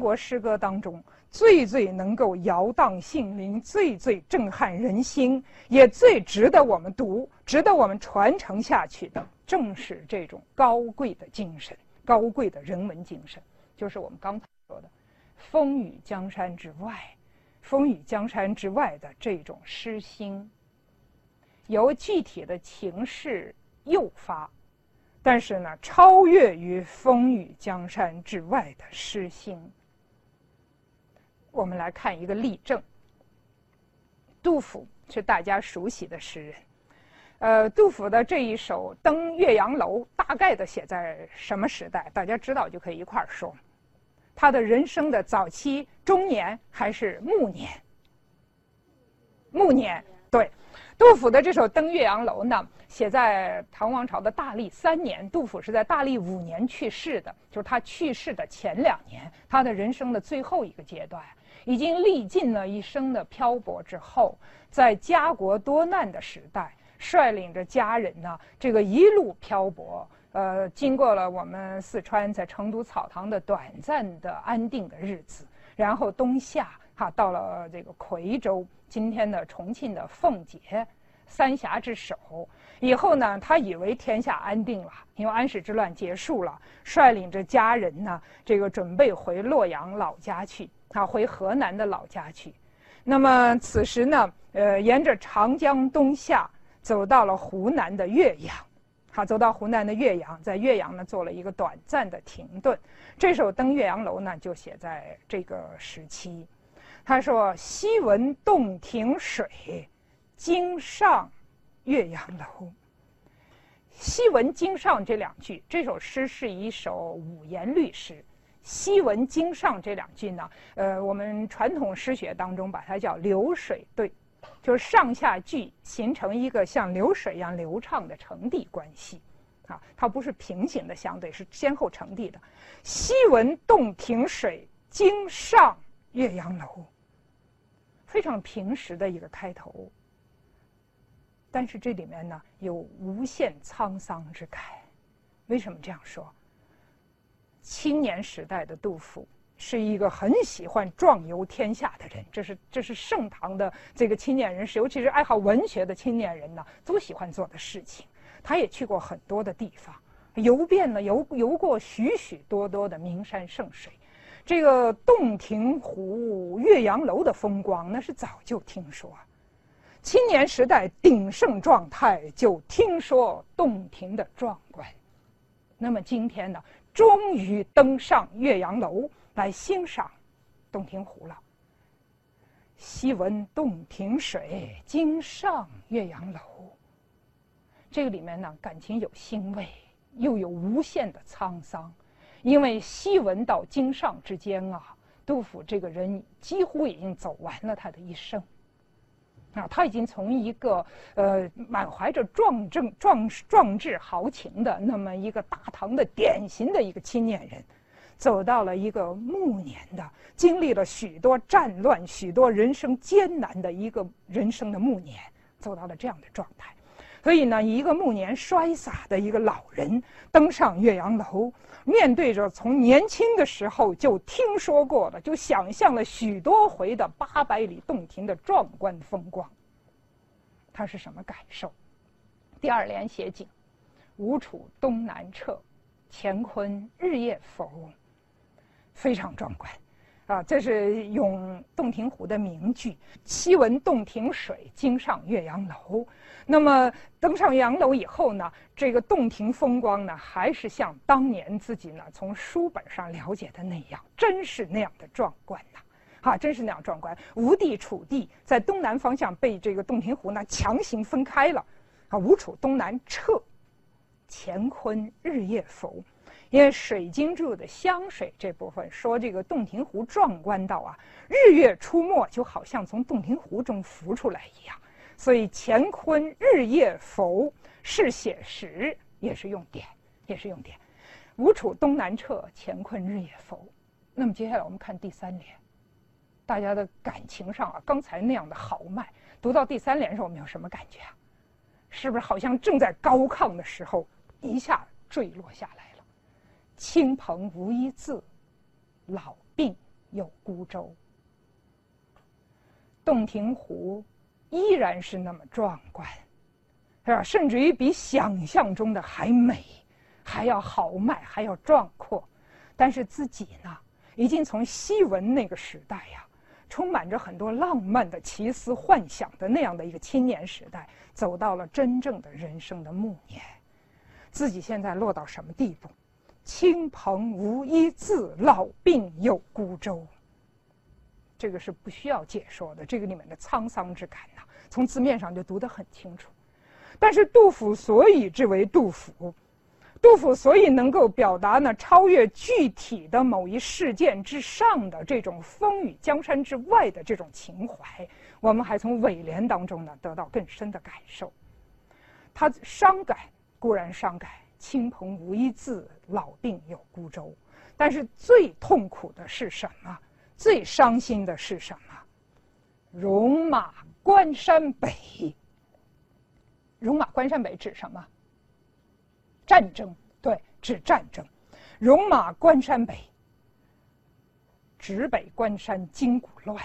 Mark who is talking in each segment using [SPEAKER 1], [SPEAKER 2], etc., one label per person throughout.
[SPEAKER 1] 国诗歌当中最最能够摇荡性灵、最最震撼人心，也最值得我们读、值得我们传承下去的，正是这种高贵的精神、高贵的人文精神，就是我们刚才说的“风雨江山之外”，“风雨江山之外”的这种诗心，由具体的情势诱发。但是呢，超越于风雨江山之外的诗心。我们来看一个例证。杜甫是大家熟悉的诗人，呃，杜甫的这一首《登岳阳楼》大概的写在什么时代？大家知道就可以一块儿说。他的人生的早期、中年还是暮年？暮年，对。杜甫的这首《登岳阳楼》呢，写在唐王朝的大历三年。杜甫是在大历五年去世的，就是他去世的前两年，他的人生的最后一个阶段，已经历尽了一生的漂泊之后，在家国多难的时代，率领着家人呢，这个一路漂泊，呃，经过了我们四川在成都草堂的短暂的安定的日子，然后东下。哈，到了这个夔州，今天的重庆的奉节，三峡之首以后呢，他以为天下安定了，因为安史之乱结束了，率领着家人呢，这个准备回洛阳老家去，他，回河南的老家去。那么此时呢，呃，沿着长江东下，走到了湖南的岳阳，好，走到湖南的岳阳，在岳阳呢做了一个短暂的停顿。这首《登岳阳楼》呢，就写在这个时期。他说：“昔闻洞庭水，今上岳阳楼。”昔闻今上这两句，这首诗是一首五言律诗。昔闻今上这两句呢，呃，我们传统诗学当中把它叫流水对，就是上下句形成一个像流水一样流畅的承递关系。啊，它不是平行的相对，是先后承递的。昔闻洞庭水，经上。岳阳楼，非常平实的一个开头，但是这里面呢有无限沧桑之感。为什么这样说？青年时代的杜甫是一个很喜欢壮游天下的人，这是这是盛唐的这个青年人士，尤其是爱好文学的青年人呢，都喜欢做的事情。他也去过很多的地方，游遍了游游过许许多多的名山胜水。这个洞庭湖、岳阳楼的风光，那是早就听说。青年时代鼎盛状态，就听说洞庭的壮观。那么今天呢，终于登上岳阳楼来欣赏洞庭湖了。昔闻洞庭水，今上岳阳楼。这个里面呢，感情有欣慰，又有无限的沧桑。因为昔闻到经上之间啊，杜甫这个人几乎已经走完了他的一生，啊，他已经从一个呃满怀着壮正壮壮志豪情的那么一个大唐的典型的一个青年人，走到了一个暮年的，经历了许多战乱、许多人生艰难的一个人生的暮年，走到了这样的状态。所以呢，一个暮年衰洒的一个老人登上岳阳楼，面对着从年轻的时候就听说过的、就想象了许多回的八百里洞庭的壮观风光，他是什么感受？第二联写景：吴楚东南坼，乾坤日夜浮，非常壮观。啊，这是咏洞庭湖的名句。昔闻洞庭水，今上岳阳楼。那么登上岳阳楼以后呢，这个洞庭风光呢，还是像当年自己呢从书本上了解的那样，真是那样的壮观呐！啊，真是那样壮观。吴地、楚地在东南方向被这个洞庭湖呢强行分开了。啊，吴楚东南坼，乾坤日夜浮。因为《水经注》的湘水这部分说，这个洞庭湖壮观到啊，日月出没就好像从洞庭湖中浮出来一样，所以乾坤日夜浮是写实，也是用典，也是用典。吴楚东南坼，乾坤日夜浮。那么接下来我们看第三联，大家的感情上啊，刚才那样的豪迈，读到第三联时候，我们有什么感觉啊？是不是好像正在高亢的时候，一下坠落下来？亲朋无一字，老病有孤舟。洞庭湖依然是那么壮观，是吧？甚至于比想象中的还美，还要豪迈，还要壮阔。但是自己呢，已经从西文那个时代呀，充满着很多浪漫的奇思幻想的那样的一个青年时代，走到了真正的人生的暮年。自己现在落到什么地步？亲朋无一字，老病有孤舟。这个是不需要解说的，这个里面的沧桑之感呐，从字面上就读得很清楚。但是杜甫所以之为杜甫，杜甫所以能够表达呢超越具体的某一事件之上的这种风雨江山之外的这种情怀，我们还从尾联当中呢得到更深的感受。他伤感固然伤感，亲朋无一字，老病有孤舟，但是最痛苦的是什么？最伤心的是什么？戎马关山北。戎马关山北指什么？战争，对，指战争。戎马关山北，指北关山筋骨乱。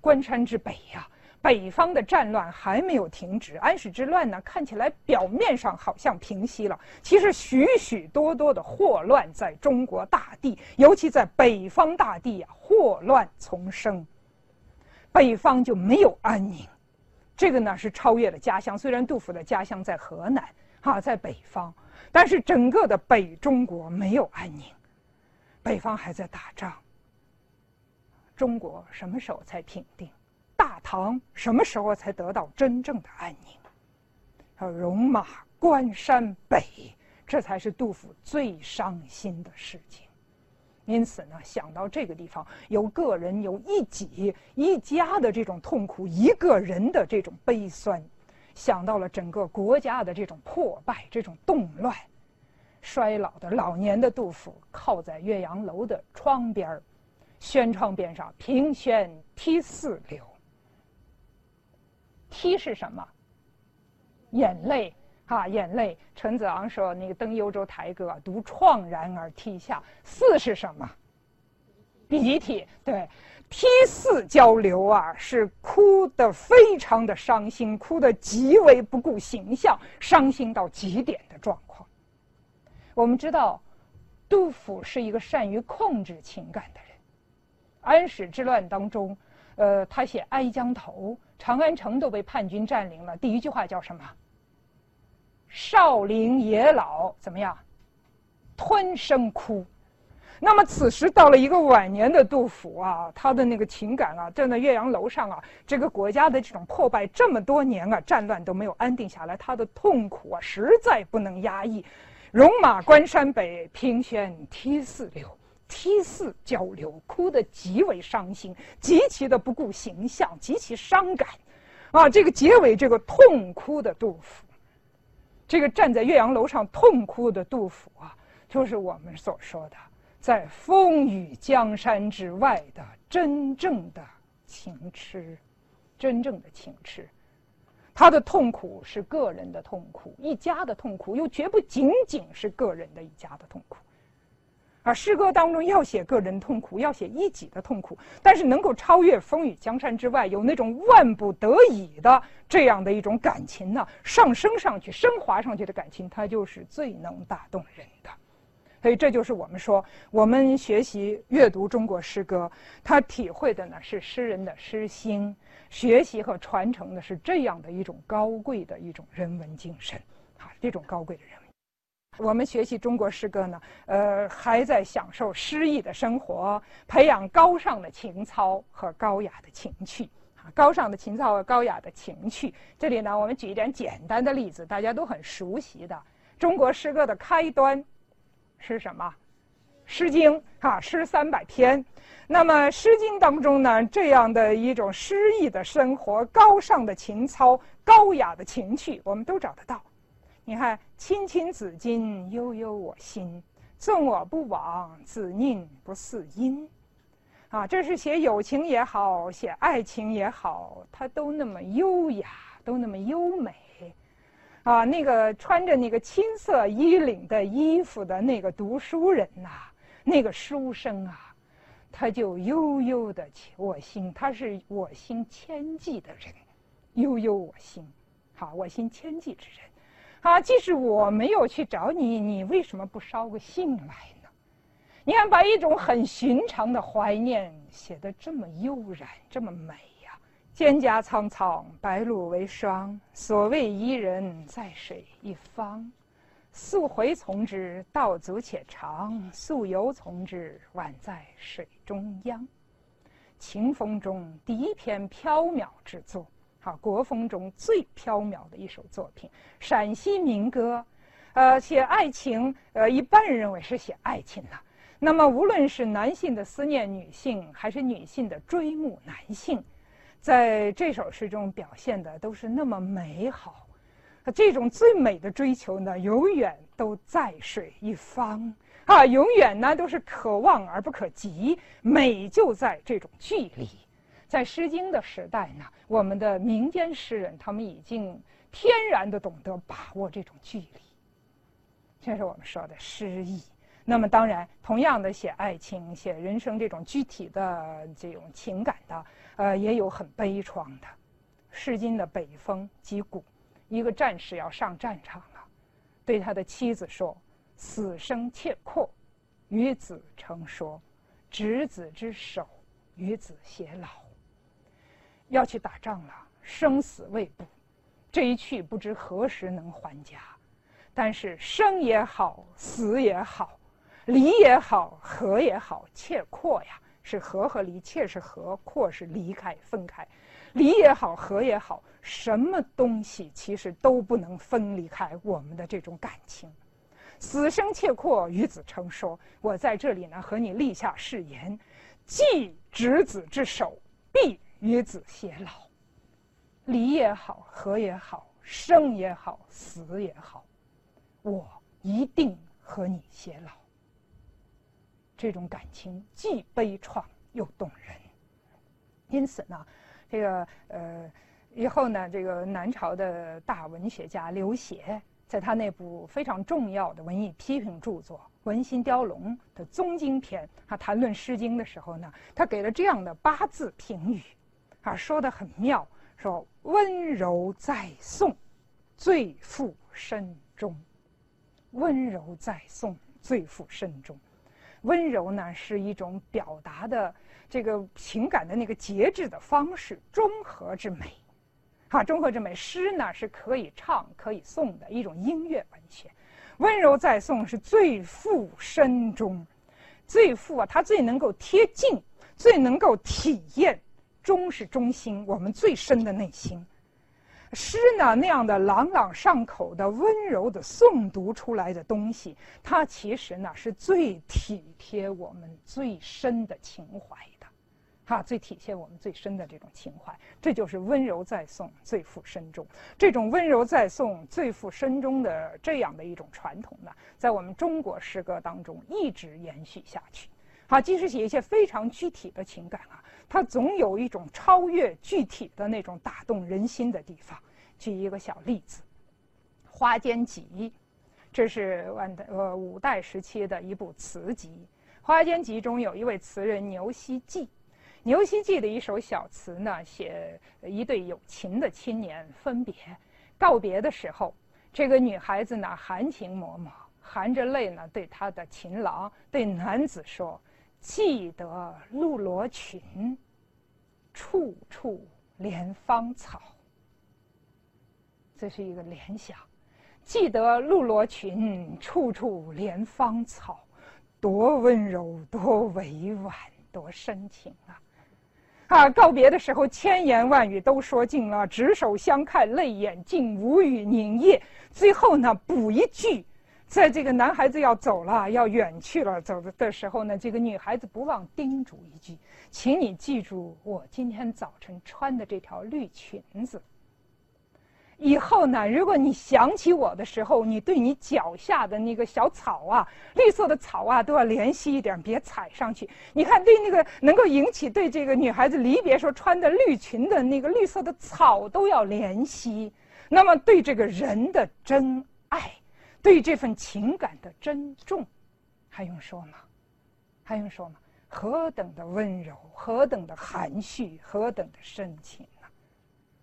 [SPEAKER 1] 关山之北呀。北方的战乱还没有停止，安史之乱呢，看起来表面上好像平息了，其实许许多多的祸乱在中国大地，尤其在北方大地啊，祸乱丛生，北方就没有安宁。这个呢是超越了家乡，虽然杜甫的家乡在河南，哈，在北方，但是整个的北中国没有安宁，北方还在打仗。中国什么时候才平定？唐什么时候才得到真正的安宁？要戎马关山北，这才是杜甫最伤心的事情。因此呢，想到这个地方，有个人有一己一家的这种痛苦，一个人的这种悲酸，想到了整个国家的这种破败、这种动乱，衰老的老年的杜甫靠在岳阳楼的窗边儿，轩窗边上，凭轩涕泗流。涕是什么？眼泪啊，眼泪。陈子昂说：“那个登幽州台歌，独怆然而涕下。”四是什么？鼻涕。对，涕泗交流啊，是哭得非常的伤心，哭得极为不顾形象，伤心到极点的状况。我们知道，杜甫是一个善于控制情感的人。安史之乱当中，呃，他写《哀江头》。长安城都被叛军占领了，第一句话叫什么？少陵野老怎么样？吞声哭。那么此时到了一个晚年的杜甫啊，他的那个情感啊，站在岳阳楼上啊，这个国家的这种破败这么多年啊，战乱都没有安定下来，他的痛苦啊，实在不能压抑。戎马关山北，凭轩涕泗流。涕泗交流，哭得极为伤心，极其的不顾形象，极其伤感，啊，这个结尾这个痛哭的杜甫，这个站在岳阳楼上痛哭的杜甫啊，就是我们所说的在风雨江山之外的真正的情痴，真正的情痴，他的痛苦是个人的痛苦，一家的痛苦，又绝不仅仅是个人的一家的痛苦。而诗歌当中要写个人痛苦，要写一己的痛苦，但是能够超越风雨江山之外，有那种万不得已的这样的一种感情呢，上升上去、升华上去的感情，它就是最能打动人的。所以，这就是我们说，我们学习阅读中国诗歌，他体会的呢是诗人的诗心，学习和传承的是这样的一种高贵的一种人文精神，啊，这种高贵的人。我们学习中国诗歌呢，呃，还在享受诗意的生活，培养高尚的情操和高雅的情趣。啊，高尚的情操和高雅的情趣。这里呢，我们举一点简单的例子，大家都很熟悉的中国诗歌的开端是什么？《诗经》啊，诗三百篇。那么，《诗经》当中呢，这样的一种诗意的生活、高尚的情操、高雅的情趣，我们都找得到。你看，青青子衿，悠悠我心。纵我不往，子宁不嗣音？啊，这是写友情也好，写爱情也好，它都那么优雅，都那么优美。啊，那个穿着那个青色衣领的衣服的那个读书人呐，那个书生啊，他就悠悠的我心，他是我心千计的人，悠悠我心，好，我心千计之人，啊，即使我没有去找你，你为什么不捎个信来呢？你看，把一种很寻常的怀念写得这么悠然，这么美呀！蒹葭苍苍，白露为霜。所谓伊人，在水一方。溯洄从之，道阻且长；溯游从之，宛在水中央。秦风中第一篇缥缈之作，好，国风中最缥缈的一首作品，陕西民歌。呃，写爱情，呃，一般人认为是写爱情的。那么，无论是男性的思念女性，还是女性的追慕男性，在这首诗中表现的都是那么美好。这种最美的追求呢，永远都在水一方啊，永远呢都是可望而不可及。美就在这种距离。在《诗经》的时代呢，我们的民间诗人他们已经天然的懂得把握这种距离。这是我们说的诗意。那么，当然，同样的写爱情、写人生这种具体的这种情感的，呃，也有很悲怆的。《诗经》的北风击鼓，一个战士要上战场了，对他的妻子说：“死生切阔，与子成说，执子之手，与子偕老。”要去打仗了，生死未卜，这一去不知何时能还家。但是生也好，死也好。离也好，合也好，切阔呀，是合和离，切是合，阔是离开、分开。离也好，合也好，什么东西其实都不能分离开我们的这种感情。死生切阔，与子成说，我在这里呢，和你立下誓言，既执子之手，必与子偕老。离也好，合也好，生也好，死也好，我一定和你偕老。这种感情既悲怆又动人，因此呢，这个呃，以后呢，这个南朝的大文学家刘勰，在他那部非常重要的文艺批评著作《文心雕龙》的宗经篇，他谈论《诗经》的时候呢，他给了这样的八字评语，啊，说的很妙，说温柔在宋，最富深中。温柔在宋，最富深中。温柔呢，是一种表达的这个情感的那个节制的方式，中和之美，啊，中和之美。诗呢是可以唱可以诵的一种音乐文学，温柔在宋是最富深中，最富啊，它最能够贴近，最能够体验，中是中心，我们最深的内心。诗呢，那样的朗朗上口的、温柔的诵读出来的东西，它其实呢是最体贴我们最深的情怀的，哈，最体现我们最深的这种情怀。这就是温柔在诵，最富深中。这种温柔在诵，最富深中的这样的一种传统呢，在我们中国诗歌当中一直延续下去。好，即使写一些非常具体的情感啊。它总有一种超越具体的那种打动人心的地方。举一个小例子，《花间集》，这是晚代呃五代时期的一部词集。《花间集》中有一位词人牛希济，牛希济的一首小词呢，写一对有情的青年分别告别的时候，这个女孩子呢含情脉脉，含着泪呢对她的情郎对男子说。记得露罗裙，处处怜芳草。这是一个联想。记得露罗裙，处处怜芳草，多温柔，多委婉，多深情啊！啊，告别的时候千言万语都说尽了，执手相看泪眼竟无语凝噎。最后呢，补一句。在这个男孩子要走了、要远去了走的的时候呢，这个女孩子不忘叮嘱一句：“请你记住我今天早晨穿的这条绿裙子。以后呢，如果你想起我的时候，你对你脚下的那个小草啊，绿色的草啊，都要怜惜一点，别踩上去。你看，对那个能够引起对这个女孩子离别时候穿的绿裙的那个绿色的草都要怜惜。那么，对这个人的真爱。”对这份情感的珍重，还用说吗？还用说吗？何等的温柔，何等的含蓄，何等的深情啊！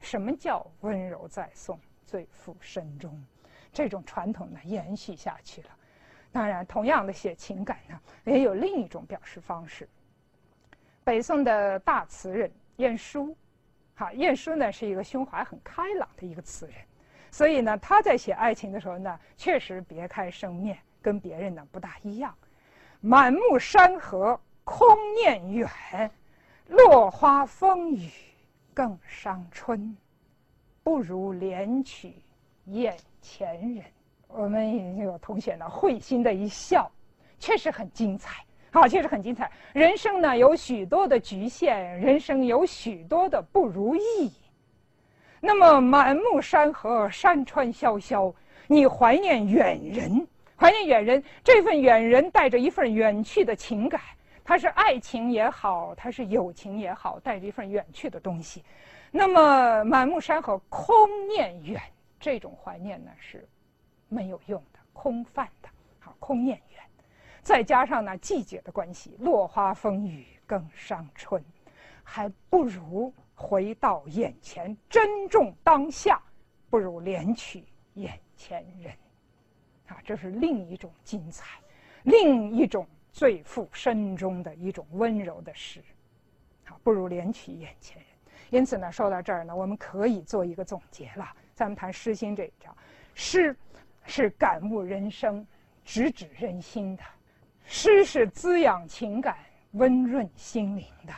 [SPEAKER 1] 什么叫温柔在宋，最负深中？这种传统呢，延续下去了。当然，同样的写情感呢，也有另一种表示方式。北宋的大词人晏殊，好，晏殊呢是一个胸怀很开朗的一个词人，所以呢，他在写爱情的时候呢，确实别开生面，跟别人呢不大一样。满目山河空念远，落花风雨更伤春，不如怜取眼前人。我们有同学呢会心的一笑，确实很精彩。好，确实很精彩。人生呢有许多的局限，人生有许多的不如意。那么满目山河，山川萧萧，你怀念远人，怀念远人，这份远人带着一份远去的情感，它是爱情也好，它是友情也好，带着一份远去的东西。那么满目山河，空念远，这种怀念呢是没有用的，空泛的。好，空念远。再加上呢季节的关系，落花风雨更伤春，还不如回到眼前，珍重当下，不如怜取眼前人，啊，这是另一种精彩，另一种最富深中的一种温柔的诗，啊，不如怜取眼前人。因此呢，说到这儿呢，我们可以做一个总结了。咱们谈诗心这一章，诗是感悟人生、直指人心的。诗是滋养情感、温润心灵的，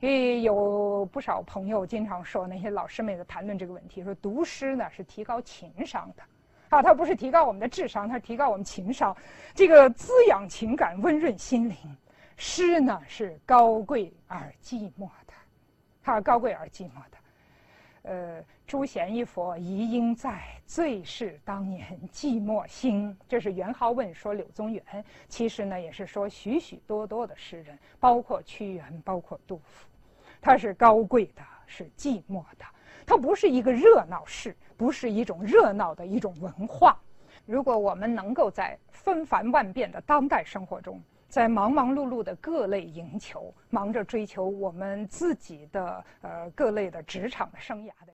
[SPEAKER 1] 因为有不少朋友经常说，那些老师们在谈论这个问题，说读诗呢是提高情商的，啊，它不是提高我们的智商，它是提高我们情商，这个滋养情感、温润心灵。诗呢是高贵而寂寞的，它高贵而寂寞的。呃，朱弦一佛遗音在，最是当年寂寞心。这是元好问说柳宗元，其实呢也是说许许多多的诗人，包括屈原，包括杜甫。它是高贵的，是寂寞的。它不是一个热闹市，不是一种热闹的一种文化。如果我们能够在纷繁万变的当代生活中，在忙忙碌碌的各类营求，忙着追求我们自己的呃各类的职场的生涯的。